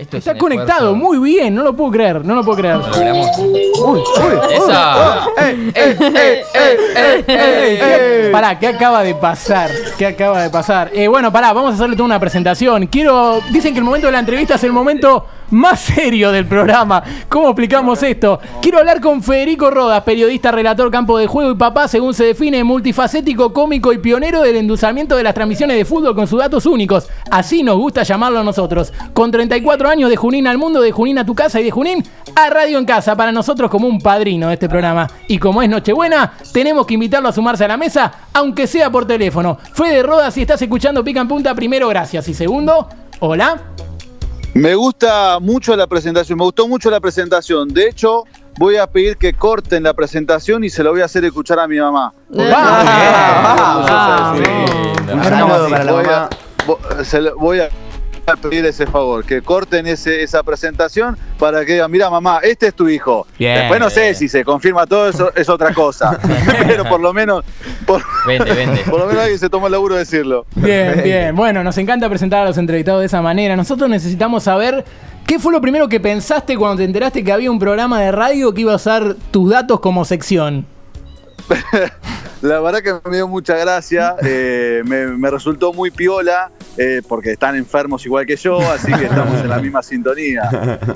Esto Está conectado, esfuerzo. muy bien, no lo puedo creer, no lo puedo creer. Uy, uy, ¡Esa! ¡Ey, ey, ey, ey, ey! ¿Qué- Pará, ¿qué acaba de pasar? ¿Qué acaba de pasar? Eh, bueno, pará, vamos a hacerle toda una presentación. Quiero. Dicen que el momento de la entrevista es el momento más serio del programa. ¿Cómo explicamos esto? Quiero hablar con Federico Rodas, periodista, relator, campo de juego y papá, según se define, multifacético, cómico y pionero del endulzamiento de las transmisiones de fútbol con sus datos únicos. Así nos gusta llamarlo a nosotros. Con 34 años de Junín al mundo, de Junín a tu casa y de Junín a Radio en Casa. Para nosotros como un padrino de este programa. Y como es Nochebuena, tenemos que invitarlo a sumarse a la mesa, aunque sea por teléfono. Fede Rodas, si estás escuchando Pica en Punta, primero gracias. Y segundo, hola. Me gusta mucho la presentación, me gustó mucho la presentación. De hecho, voy a pedir que corten la presentación y se lo voy a hacer escuchar a mi mamá. Ah, Sí. Lindo. Un saludo para la Voy a, mamá. vo- se lo- voy a pedir ese favor, que corten ese, esa presentación para que digan, mira mamá, este es tu hijo. Bien. Después no sé si se confirma todo eso, es otra cosa. Pero por lo menos, por, Vente, vente. por lo menos alguien se tomó el laburo de decirlo. Bien, bien. Bueno, nos encanta presentar a los entrevistados de esa manera. Nosotros necesitamos saber qué fue lo primero que pensaste cuando te enteraste que había un programa de radio que iba a usar tus datos como sección. La verdad que me dio mucha gracia, eh, me, me resultó muy piola, eh, porque están enfermos igual que yo, así que estamos en la misma sintonía.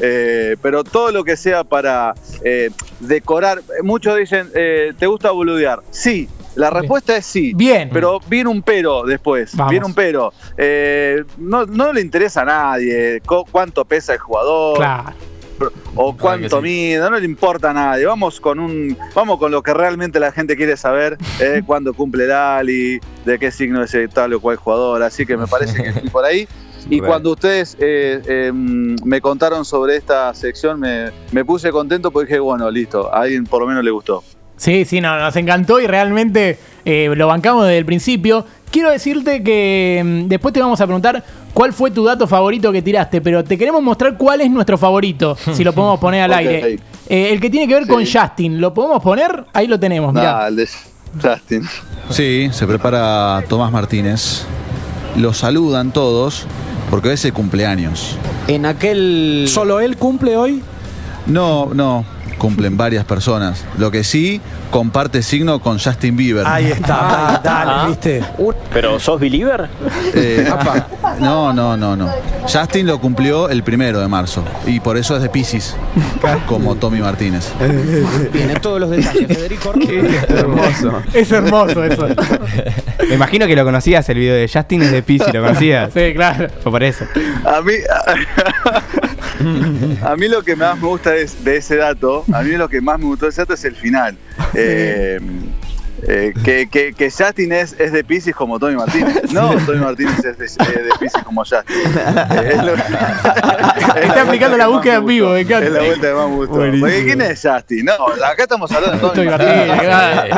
Eh, pero todo lo que sea para eh, decorar, muchos dicen, ¿te gusta boludear? Sí, la respuesta es sí. Bien. Pero viene un pero después, Vamos. viene un pero. Eh, no, no le interesa a nadie cu- cuánto pesa el jugador, Claro. O cuánto sí. mide, no le importa a nadie. Vamos con un, vamos con lo que realmente la gente quiere saber, eh, cuándo cumple el Ali, de qué signo es tal o cual jugador. Así que me parece que estoy por ahí. Y Bueno. cuando ustedes eh, eh, me contaron sobre esta sección, me, me puse contento porque dije, bueno, listo, a alguien por lo menos le gustó. Sí, sí, no, nos encantó y realmente eh, lo bancamos desde el principio. Quiero decirte que mm, después te vamos a preguntar cuál fue tu dato favorito que tiraste, pero te queremos mostrar cuál es nuestro favorito, si lo podemos poner al aire. Eh, el que tiene que ver Sí. con Justin, ¿lo podemos poner? Ahí lo tenemos, mirá. Nah, el de Justin. Sí, se prepara Tomás Martínez. Lo saludan todos porque hoy es el cumpleaños. En aquel. ¿Solo él cumple hoy? No, no, cumplen varias personas. Lo que sí, comparte signo con Justin Bieber. Ahí está, dale, ¿viste? ¿Pero sos believer? Eh, no, no, no, no. Justin lo cumplió el primero de marzo y por eso es de Pisces, como Tommy Martínez. Tiene todos los detalles, Federico. Hermoso. Es hermoso eso. Me imagino que lo conocías, el video de Justin es de Pisi, ¿lo conocías? sí, claro. Fue por eso. A mí, a mí lo que más me gusta es, de ese dato, a mí lo que más me gustó de ese dato es el final. Eh, eh, que, que, que Justin es, es de Pisces como Tommy Martínez. No, Tommy Martínez es de, eh, de Pisces como Justin. Eh, es lo- es Está aplicando la búsqueda en vivo, me encanta. Es la vuelta que más me gustó. Porque ¿quién es Justin? No, acá estamos hablando de Tommy Martínez.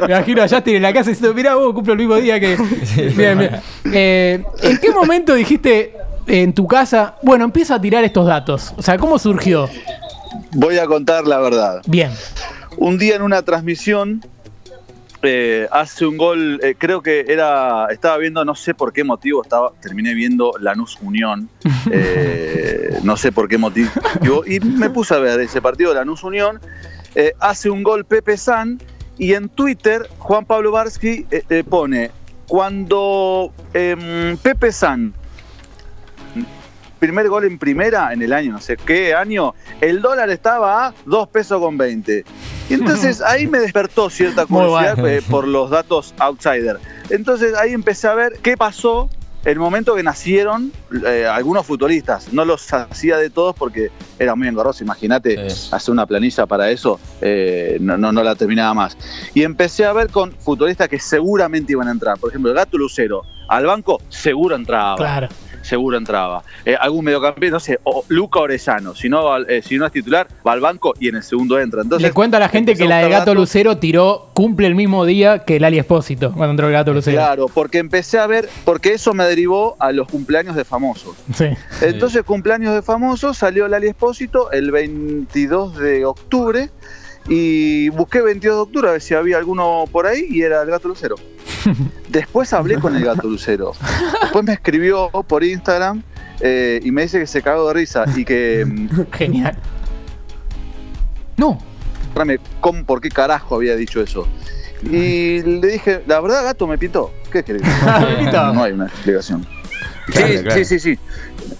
Me imagino a Justin en la casa diciendo, mirá vos, cumplo el mismo día que... Eh, ¿En qué momento dijiste en tu casa, bueno, empieza a tirar estos datos? O sea, ¿cómo surgió? Voy a contar la verdad. Bien. Un día en una transmisión eh, hace un gol, eh, creo que era, estaba viendo, no sé por qué motivo, estaba, terminé viendo Lanús Unión, eh, no sé por qué motivo, y me puse a ver ese partido de Lanús Unión, hace un gol Pepe San, y en Twitter Juan Pablo Barsky pone, cuando em, Pepe San primer gol en primera en el año, no sé qué año, el dólar estaba a 2 pesos con 20. Y entonces ahí me despertó cierta curiosidad bueno. eh, por los datos outsider. Entonces ahí empecé a ver qué pasó el momento que nacieron eh, algunos futbolistas. No los hacía de todos porque era muy engorroso. Imagínate Sí. hacer una planilla para eso, eh, no, no, no la terminaba más. Y empecé a ver con futbolistas que seguramente iban a entrar. Por ejemplo, el Gato Lucero. Al banco seguro entraba Claro. Seguro entraba. Eh, algún mediocampista, no sé, o Luca Orellano, si no, va- eh, si no es titular, va al banco y en el segundo entra. Entonces, Le cuento a la gente que la de Gato. Lucero tiró, cumple el mismo día que el Ali Espósito, cuando entró el Gato Lucero. Claro, porque empecé a ver, porque eso me derivó a los cumpleaños de famosos. Sí. Entonces, cumpleaños de famosos, salió Lali Espósito el 22 de octubre y busqué 22 de octubre a ver si había alguno por ahí y era el Gato Lucero. Después hablé con el Gato Lucero. Después me escribió por Instagram eh, y me dice que se cagó de risa y que. mm, Genial. No. Cómo, por qué carajo había dicho eso. Y le dije, la verdad, gato, me pintó. ¿Qué querés? No hay una explicación. Claro, sí, claro. sí, sí, sí.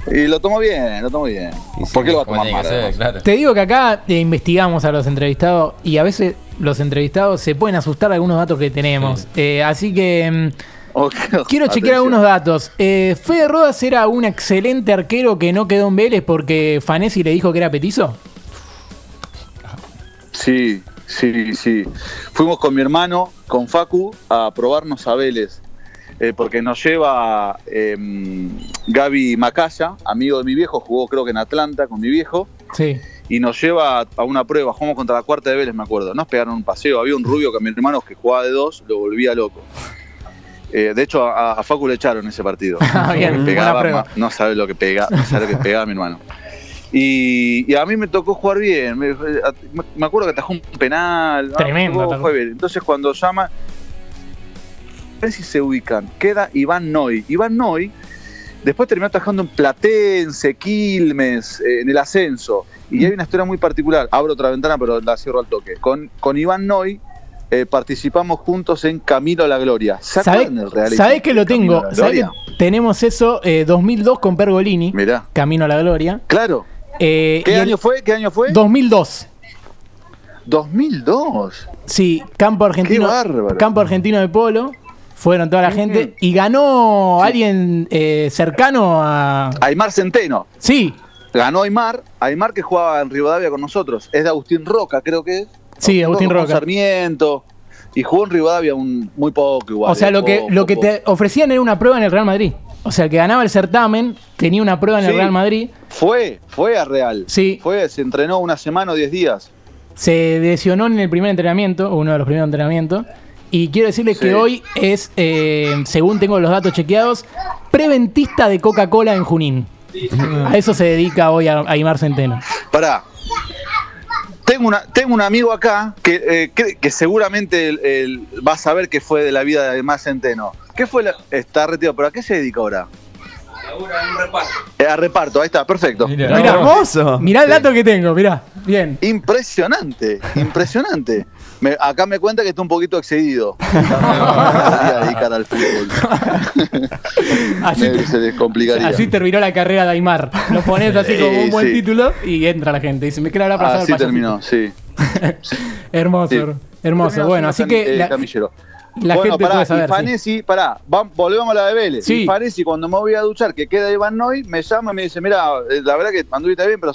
Y lo tomó bien, lo tomó bien. ¿Por qué lo va a tomar mal? claro. Te digo que acá eh, investigamos a los entrevistados y a veces los entrevistados se pueden asustar de algunos datos que tenemos. Eh, así que mm, quiero chequear algunos datos. Eh, Fede Rodas era un excelente arquero que no quedó en Vélez porque Fanesi le dijo que era petizo. Sí, sí, sí. Fuimos con mi hermano, con Facu, a probarnos a Vélez. eh, porque nos lleva eh, Gaby Macaya, amigo de mi viejo, jugó creo que en Atlanta con mi viejo, Sí. Y nos lleva a, a una prueba. Jugamos contra la cuarta de Vélez, me acuerdo. Nos pegaron un paseo. Había un rubio que a mi hermano que jugaba de dos lo volvía loco. Eh, de hecho, a, a Facu le echaron ese partido. Bien, pegaba, ma- no sabe lo que pega, no sabe lo que pegaba mi hermano. Y, y a mí me tocó jugar bien. Me, me acuerdo que atajó un penal. Ah, Tremendo, jugó- bien. Entonces cuando llama, a ver si se ubican. Queda Iván Noy. Iván Noy después terminó atajando en Platense, Quilmes, eh, en el ascenso. Y hay una historia muy particular. Abro otra ventana, pero la cierro al toque. Con, con Iván Noy eh, participamos juntos en Camino a la Gloria. ¿Se ¿Sabés sabés que lo tengo? tenemos eso eh, 2002 con Pergolini? Mirá. Camino a la Gloria. Claro. Eh, ¿Qué año fue? ¿Qué año fue? 2002. 2002. Sí, campo argentino. Qué bárbaro. Campo argentino de polo. Fueron toda la gente. Y ganó alguien eh, cercano a. Aymar Centeno. Sí, Ganó Aymar. Aymar que jugaba en Rivadavia con nosotros. Es de Agustín Roca, creo que es. sí, Agustín Roca. Sarmiento. Y jugó en Rivadavia un, muy poco igual. O sea, eh, lo que, poco, lo que te ofrecían era una prueba en el Real Madrid. O sea, el que ganaba el certamen tenía una prueba en el. Real Madrid. Fue, fue a Real. Sí. Fue, se entrenó una semana o diez días. Se lesionó en el primer entrenamiento, uno de los primeros entrenamientos. Y quiero decirles Sí. que hoy es, eh, según tengo los datos chequeados, preventista de Coca-Cola en Junín. A eso se dedica hoy a, Aymar Centeno. Pará. Tengo, una, tengo un amigo acá que, eh, que, que seguramente el- el- va a saber que fue de la vida de Aymar Centeno. ¿Qué fue? La, está retirado, pero ¿a qué se dedica ahora? Eh, a reparto, ahí está, perfecto. Mirá. Mirá, hermoso. Mirá el dato que tengo, mirá. Bien. Impresionante, impresionante. Me- acá me cuenta que está un poquito excedido. No podría dedicar al fútbol. Así, Me- se les complicaría. así terminó la carrera de Aymar. Lo pones así como un buen sí. título y entra la gente. Dice, me quiero hablar pasar Así terminó, sí. Hermoso, Sí. hermoso. Terminó Bueno, así que eh, la, camillero. la bueno, gente pará, puede y saber. sí. Fanesi, pará, volvemos a la de Vélez. Sí. Y Fanesi, cuando me voy a duchar, que queda Iván Noy, me llama y me dice, mira, eh, la verdad que anduviste bien, pero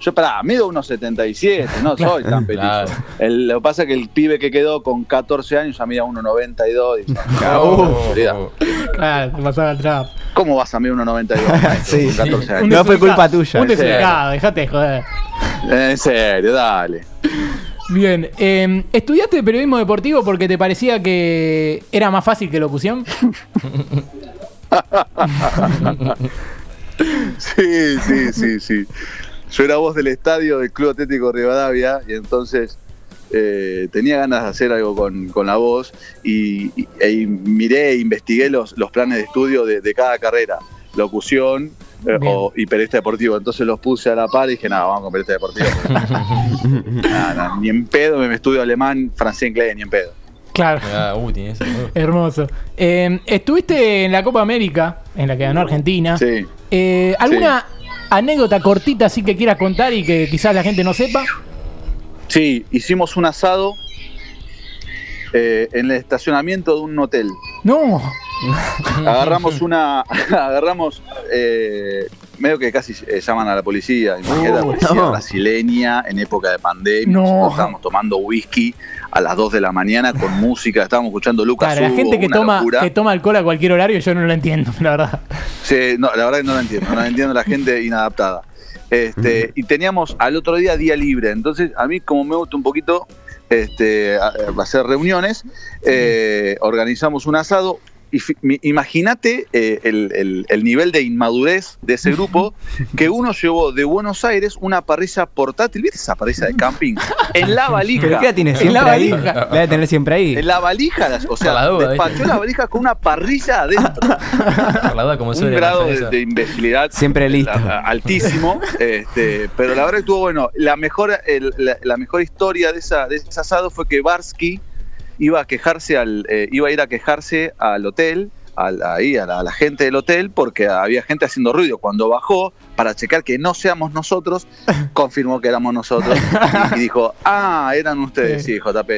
yo, pará, mido unos 77, no soy tan petizo. Claro. El- lo que pasa es que el pibe que quedó con 14 años ya mide 1,92. y- Oh. Olvidá. Claro, te pasaba el trap. ¿Cómo vas a medir 1,92? Sí. con 14 Un años. No fue culpa tuya. Un desubicado, dejate de joder. En serio, dale. Bien, eh, ¿estudiaste periodismo deportivo porque te parecía que era más fácil que locución? Sí, sí, sí, sí. Yo era voz del estadio del Club Atlético Rivadavia y entonces eh, tenía ganas de hacer algo con, con la voz y, y- e miré e investigué los, los planes de estudio de, de cada carrera. Locución eh, o, y periodista deportivo. Entonces los puse a la par y dije, nada, vamos con periodista deportivo. Nada, nada, ni en pedo me estudio alemán, francés, inglés, ni en pedo. Claro. Ah, uh, tiene ese. uh. Hermoso. Eh, estuviste en la Copa América, en la que ganó Argentina. Sí. Eh, ¿Alguna anécdota cortita así que quieras contar y que quizás la gente no sepa? Sí, hicimos un asado eh, en el estacionamiento de un hotel. No. agarramos una agarramos eh, medio que casi eh, llaman a la policía imagínate la policía no. brasileña en época de pandemia No. nosotros estábamos tomando whisky a las 2 de la mañana con música estábamos escuchando Lucas Claro, la gente que toma, locura. que toma alcohol a cualquier horario, yo no lo entiendo, la verdad. Sí, no, la verdad que no la entiendo, no la entiendo la gente inadaptada. Este, y teníamos al otro día día libre, entonces a mí como me gusta un poquito este, hacer reuniones, eh, organizamos un asado imagínate eh, el, el- el nivel de inmadurez de ese grupo que uno llevó de Buenos Aires una parrilla portátil, ¿viste esa parrilla de camping? En la valija. ¿Pero qué la tiene En la ahí? valija. La debe tener siempre ahí. En la valija, o sea, la duda, despachó ¿viste? la valija con una parrilla adentro. La duda, como un grado de, de imbecilidad Siempre listo. la- altísimo este, pero la verdad que estuvo bueno la mejor el- la, la mejor historia de esa de ese asado fue que Barsky iba a quejarse al eh, iba a ir a quejarse al hotel al- ahí a la, a la gente del hotel porque había gente haciendo ruido. Cuando bajó para checar que no seamos nosotros confirmó que éramos nosotros y, y dijo ah eran ustedes sí. JP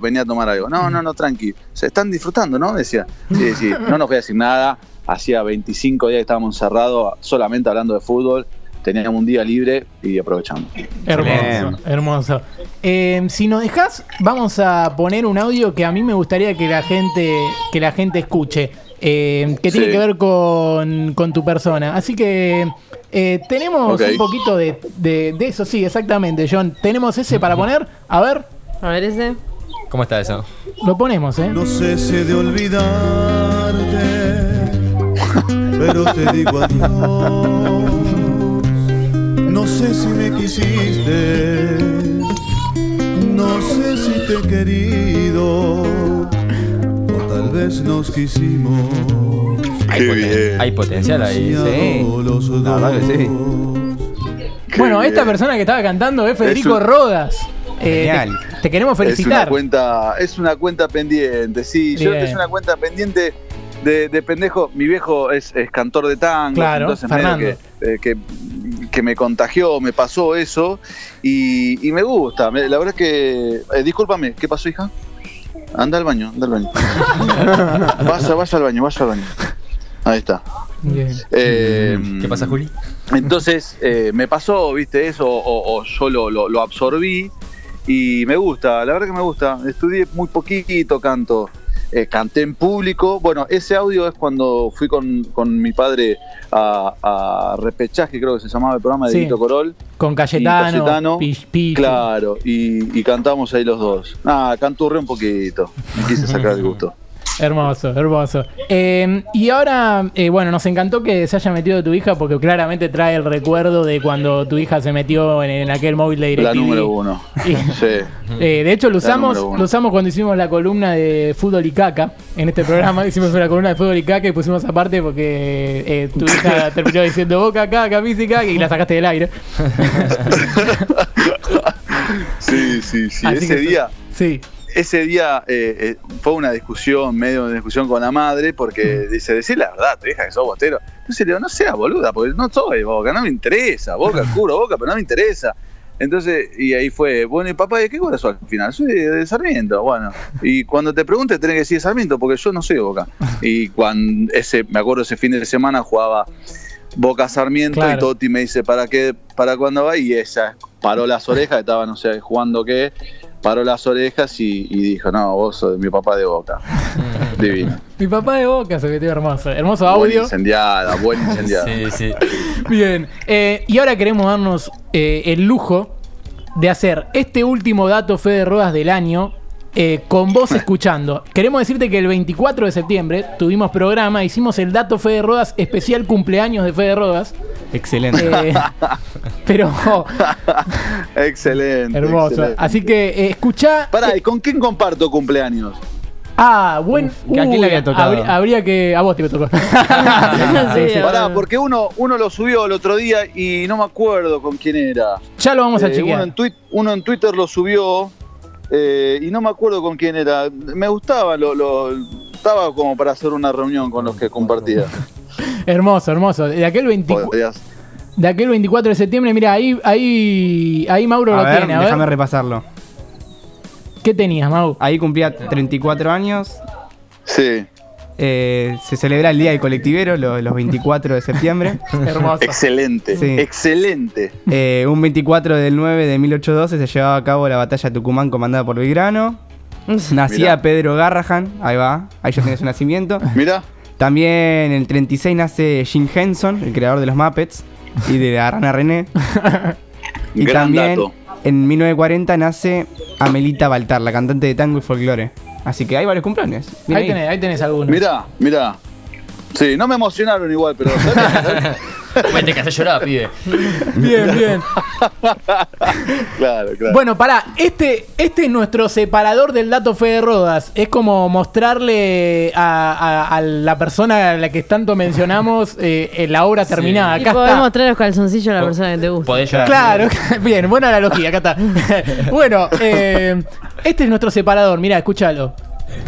venía a tomar algo no no no tranqui se están disfrutando no decía. Sí sí no nos voy a decir nada. Hacía 25 días que estábamos encerrados solamente hablando de fútbol teníamos un día libre y aprovechamos Hermoso, hermoso. Eh, si nos dejas, vamos a poner un audio que a mí me gustaría que la gente, que la gente escuche, eh, que tiene Sí. que ver con, con tu persona. Así que eh, tenemos un poquito de, de- de eso, sí, exactamente, John. Tenemos ese para poner. A ver, A ver ese. ¿Cómo está eso? lo ponemos, ¿eh? No sé si he de olvidarte, pero te digo adiós. No sé si me quisiste, no sé si te he querido, o tal vez nos quisimos. Hay, poten- bien. hay potencial ahí. demasiado los La verdad que sí. Bueno, esta persona que estaba cantando es Federico un- Rodas. Eh, Genial. te, te queremos es una felicitar. cuenta es una cuenta pendiente sí yo Bien. es una cuenta pendiente de, de pendejo mi viejo es, es cantor de tango Claro, entonces Fernando. que, eh, que que me contagió me pasó eso y, y me gusta. Me- la verdad es que eh, discúlpame qué pasó hija anda al baño anda al baño. Vaya vaya al baño vaya al baño. Ahí está. Bien. Eh, ¿Qué pasa, Juli? entonces eh, me pasó, viste, eso, o, o yo lo, lo- lo absorbí y me gusta, la verdad que me gusta. Estudié muy poquito canto, eh, canté en público. Bueno, ese audio es cuando fui con, con mi padre a, a Repechaje, creo que se llamaba el programa de Sí. Vito Corol. Con Cayetano, Cayetano, Pi- Pichu. Claro, y, y cantamos ahí los dos. Ah, canturré un poquito, me quise sacar el gusto. Hermoso, hermoso. Eh, y ahora, eh, bueno, nos encantó que se haya metido tu hija porque claramente trae el recuerdo de cuando tu hija se metió en, en aquel móvil de DirecTV. La número uno. Y- Sí. Eh, de hecho, lo usamos, lo usamos cuando hicimos la columna de fútbol y caca. En este programa hicimos una columna de fútbol y caca y pusimos aparte porque eh, tu hija terminó diciendo boca, caca, física y la sacaste del aire. Sí, sí, sí. Así Ese día, Sí, ese día eh, eh, fue una discusión, medio de discusión con la madre, porque dice, decir la verdad, tu hija que sos bostero. Entonces le digo, no seas boluda, porque no soy boca, no me interesa, boca, cubro boca, pero no me interesa. Entonces, y ahí fue, bueno, y papá, ¿de qué cuadra sos al final? Soy de, Sarmiento, bueno. Y cuando te pregunte, tenés que decir Sarmiento, porque yo no soy boca. Y cuando ese, me acuerdo ese fin de semana jugaba Boca Sarmiento Claro. y Toti me dice, ¿para qué? ¿Para cuándo va? Y ella paró las orejas, estaba, no sé, jugando qué, paró las orejas y, y dijo, no, vos sos mi papá de Boca. Divino. mi papá de boca se metió hermoso. Hermoso Buen audio. incendiada, buen incendiada. Sí, sí. Bien, eh, y ahora queremos darnos eh, el lujo de hacer este último dato fe de rodas del año eh, con vos escuchando. Queremos decirte que el 24 de septiembre tuvimos programa, hicimos el dato fe de rodas especial cumpleaños de fe de rodas. Excelente. eh, pero Excelente. hermoso. excelente. Así que eh, escuchá. Pará, ¿y con quién comparto cumpleaños? Ah, buen. ¿a quién le había tocado? Habría, habría que. A vos te tocó. Sí, Sí, Pará, porque uno, uno lo subió el otro día y no me acuerdo con quién era. Ya lo vamos a Eh, uno, chequear. en uno en Twitter lo subió eh, y no me acuerdo con quién era. Me gustaba, lo, lo- estaba como para hacer una reunión con los que compartía. Hermoso, hermoso. De aquel, 20 Podrías- de aquel 24 de septiembre, mira, ahí, ahí, ahí Mauro A lo ver, tiene. A déjame ver, repasarlo. ¿qué tenías, Mau? Ahí cumplía 34 años. Sí, Eh, se celebra el Día del Colectivero, lo- los 24 de septiembre. Hermoso. excelente, Sí. excelente. Eh, un 24 del 9 de 1812 se llevaba a cabo la batalla de Tucumán comandada por Belgrano. Nacía Mirá. Pedro Garrahan, ahí va, ahí ya tiene su nacimiento. Mira, También en el 36 nace Jim Henson, el creador de los Muppets y de la rana René. y Gran también dato. en 1940 nace Amelita Baltar, la cantante de tango y folclore. Así que hay varios cumpleaños. Ahí tenés, ahí tenés algunos. Mirá, mirá. Sí, no me emocionaron igual, pero. Bueno, te que llorar, pibe. Bien, bien. claro, claro. Bueno, pará, este, este es nuestro separador del dato Fede Rodas. Es como mostrarle a, a- a la persona a la que tanto mencionamos eh, eh, la obra terminada. Y Acá podés está. mostrar los calzoncillos a la persona que te gusta. Podés llorar. Claro, bien, buena analogía, acá está. bueno, eh, este es nuestro separador, mirá, escúchalo.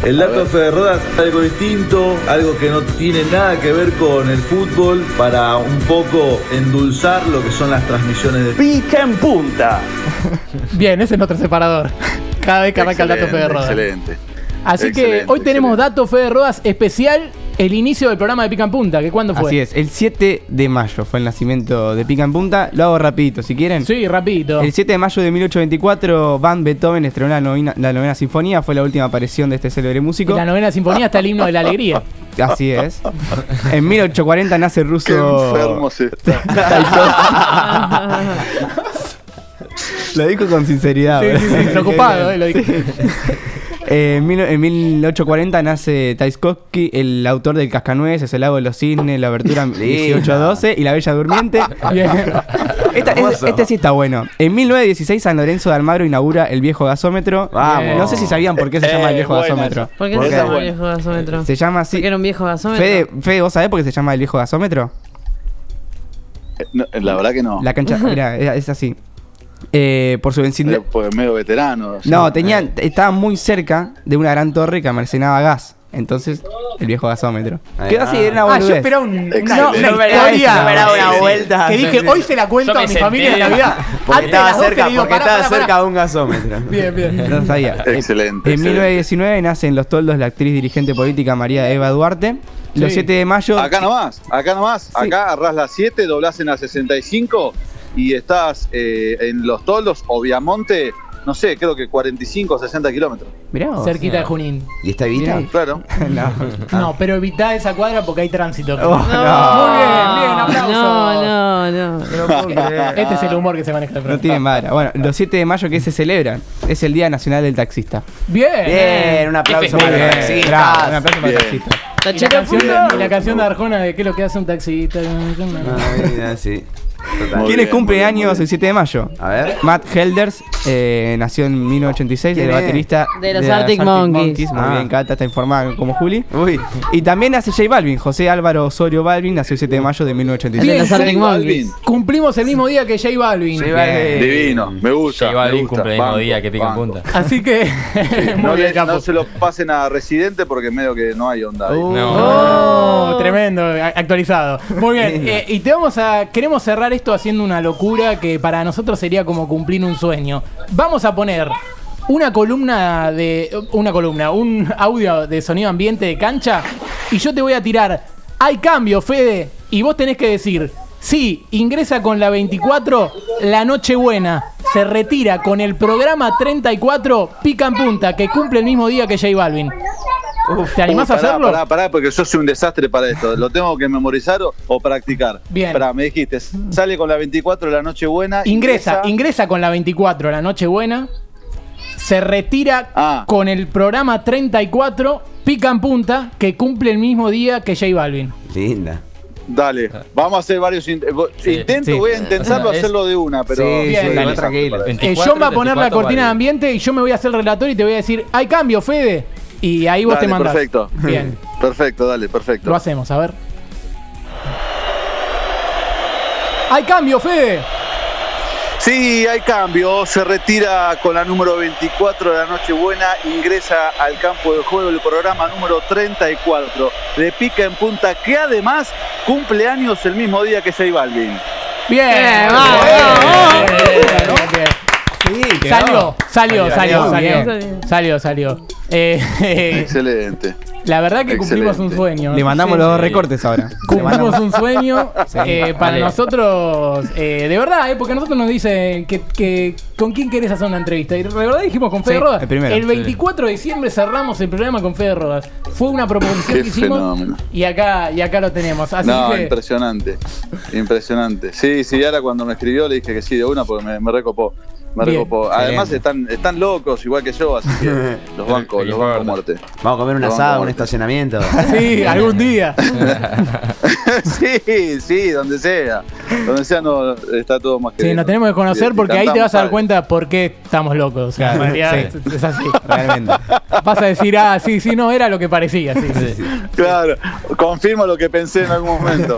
El dato de Fede Rodas es algo distinto, algo que no tiene nada que ver con el fútbol, para un poco endulzar lo que son las transmisiones de Pica en punta. Bien, ese es nuestro separador. Cada vez que arranca el dato Excelente, Fede Rodas. Excelente. Así que Excelente, hoy tenemos dato Fede Rodas especial, el inicio del programa de Pica en Punta, que cuándo fue. Así es, el 7 de mayo fue el nacimiento de Pica en Punta. Lo hago rapidito, si quieren. Sí, rapidito. El 7 de mayo de 1824, Van Beethoven estrenó la novena, la novena sinfonía. Fue la última aparición de este célebre músico. En la novena sinfonía está el himno de la alegría. Así es. En 1840 nace el Qué ruso. enfermo se está. Lo dijo con sinceridad. Sí, sí, sí, preocupado, eh, lo dije. Eh, en, mil- en 1840 nace Tchaikovsky, el autor del Cascanueces, El lago de los cisnes, la abertura 1812 y La Bella Durmiente. Bien. Esta- es- este sí está bueno. En 1916 San Lorenzo de Almagro inaugura el viejo gasómetro. Vamos. No sé si sabían por qué se Eh, llama el viejo gasómetro. ¿Por qué ¿Por se qué? llama el viejo gasómetro? Se llama así. Porque era un viejo gasómetro. Fede, Fede, ¿vos sabés por qué se llama el viejo gasómetro? No, la verdad que no. La cancha, mira, es así. Eh, por su Eh, vencimiento. Pues medio veterano. No, tenían, estaban muy cerca de una gran torre que almacenaba gas. Entonces, el viejo gasómetro. Quedó así, era una Ah, yo esperaba un, una, una historia. una Sí, vuelta. Que dije, hoy se la cuento a mi familia en Navidad. Porque Antes de estaba las 12 cerca, digo, porque pará, estaba pará, cerca pará. de un gasómetro. Bien, bien. No sabía. Excelente, En excelente. 1919 nace en Los Toldos la actriz dirigente política María Eva Duarte. Los Sí. 7 de mayo. Acá nomás, acá nomás. Acá agarrás la 7, doblás en la 65 y estás eh, en los toldos o Viamonte, no sé, creo que 45 o 60 kilómetros. Mirá vos. Cerquita de Junín. ¿Y está Evita? Claro. No. No, pero evitá esa cuadra porque hay tránsito. Oh, Muy bien, bien, aplausos. No, no, no. Este es el humor que se maneja. No tiene madre. Bueno, los 7 de mayo que se celebran es el Día Nacional del Taxista. Bien. Bien, un aplauso para los taxistas. Bravo, un aplauso para el Bien. taxista. Y la, canción, la canción de Arjona de qué es lo que hace un taxista. Ah, mira, sí. ¿Quiénes bien, cumple muy bien, años el 7 de mayo? A ver. Matt Helders eh, nació en 1986, ¿Quién el baterista De los Arctic Monkeys. Muy Ah. bien, Cata está informada como Juli. Uy. Y también nace J Balvin, José Álvaro Osorio Balvin, nació el 7 de mayo de El 1986. de los Arctic Monkeys. Cumplimos el mismo día que J Balvin. J Balvin. Divino, me gusta. J Balvin gusta. cumple el mismo día que pica en punta. Así que. No, muy bien, le- capo. no se lo pasen a Residente porque medio que no hay onda ahí. Oh, Oh. tremendo, actualizado. Muy bien, eh, y te vamos a. Queremos cerrar haciendo una locura que para nosotros sería como cumplir un sueño. Vamos a poner una columna de. Una columna, un audio de sonido ambiente de cancha. Y yo te voy a tirar. Hay cambio, Fede. Y vos tenés que decir. Sí, ingresa con la 24, la Nochebuena. Se retira con el programa 34, Pica en Punta, que cumple el mismo día que J Balvin. ¿Te animás a hacerlo? Pará, pará, porque yo soy un desastre para esto. ¿Lo tengo que memorizar o, o practicar? Bien. Pará, me dijiste, sale con la 24 de la noche buena. Ingresa, ingresa con la 24, la Nochebuena. Se retira Ah. con el programa 34, Pica en Punta, que cumple el mismo día que J Balvin. Linda. Dale, vamos a hacer varios int- vo- Sí, intentos, sí. voy a intentarlo Es- hacerlo de una, pero Sí, Bien, dale, tranquilo. Eh, 24, John va a poner la 34 cortina de ambiente y yo me voy a hacer el relator y te voy a decir, hay cambio, Fede. Y ahí vos Dale, te mandás. perfecto. Bien, Perfecto, dale, perfecto. lo hacemos, a ver. Hay cambio, Fede. Sí, hay cambio. Se retira con la número 24 de la Nochebuena. Ingresa al campo de juego el programa número 34 de Pica en Punta, que además cumple años el mismo día que J Balvin. Bien, Bien, vamos, Sí. Salió, salió, salió, Salió, salió. bien. Salió, salió. Eh, Excelente. la verdad que cumplimos un sueño. Le mandamos Sí, los dos recortes ahora. Cumplimos un sueño eh, para vale. nosotros, eh, de verdad, eh, porque a nosotros nos dicen que, que con quién querés hacer una entrevista. Y de verdad dijimos con Fede Sí, Rodas. el primero, 24 de diciembre cerramos el programa con Fede Rodas. Fue una proposición que hicimos fenómeno. y acá, y acá lo tenemos. Así no, que impresionante. Impresionante. Sí, sí, ahora cuando me escribió le dije que sí de una porque me, me recopó. Me Bien. recopó. Además están, están locos, igual que yo, así que los banco, los banco a muerte. Vamos a comer un Lo vamos asado, un estacionamiento. Sí, algún día. sí, sí, donde sea. Donde sea no está todo más que Sí, bien. nos tenemos que conocer Sí, porque ahí te vas a dar cuenta por qué estamos locos. O sea, en Claro, sí. es, es así. Realmente. Vas a decir, ah, sí, sí, no, era lo que parecía. Sí, sí. ¿sabes? Claro, confirmo lo que pensé en algún momento.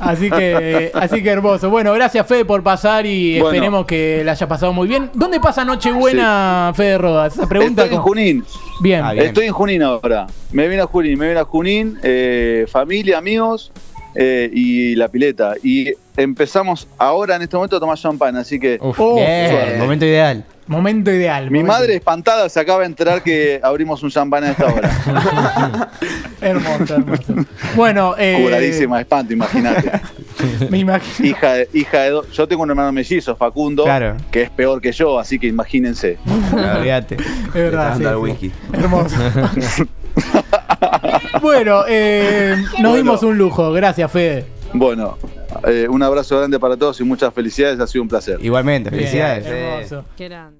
Así que, así que hermoso. Bueno, gracias Fede por pasar y Bueno. esperemos que la haya pasado muy bien. ¿Dónde pasa Nochebuena, Fede Rodas? Esa pregunta. Estoy en con- Junín. Bien. Ah, bien. Estoy en Junín ahora. Me vine a Junín, me vine a Junín, eh, familia, amigos eh, y la pileta. Y empezamos ahora en este momento a tomar champán, así que Uf. Oh, Bien, momento ideal. momento ideal. mi momento- madre espantada se acaba de enterar que abrimos un champán a esta hora. Hermoso, hermoso. Bueno, eh, Curadísima de espanto, imagínate. me imagino. hija de, hija de. Yo tengo un hermano mellizo, Facundo, Claro. que es peor que yo, así que imagínense. Olvídate. Es verdad. sí. Hermoso. bueno, eh, nos Bueno. dimos un lujo. Gracias, Fede. Bueno, eh, un abrazo grande para todos y muchas felicidades, ha sido un placer. Igualmente, Bien, felicidades. hermoso. Qué grande.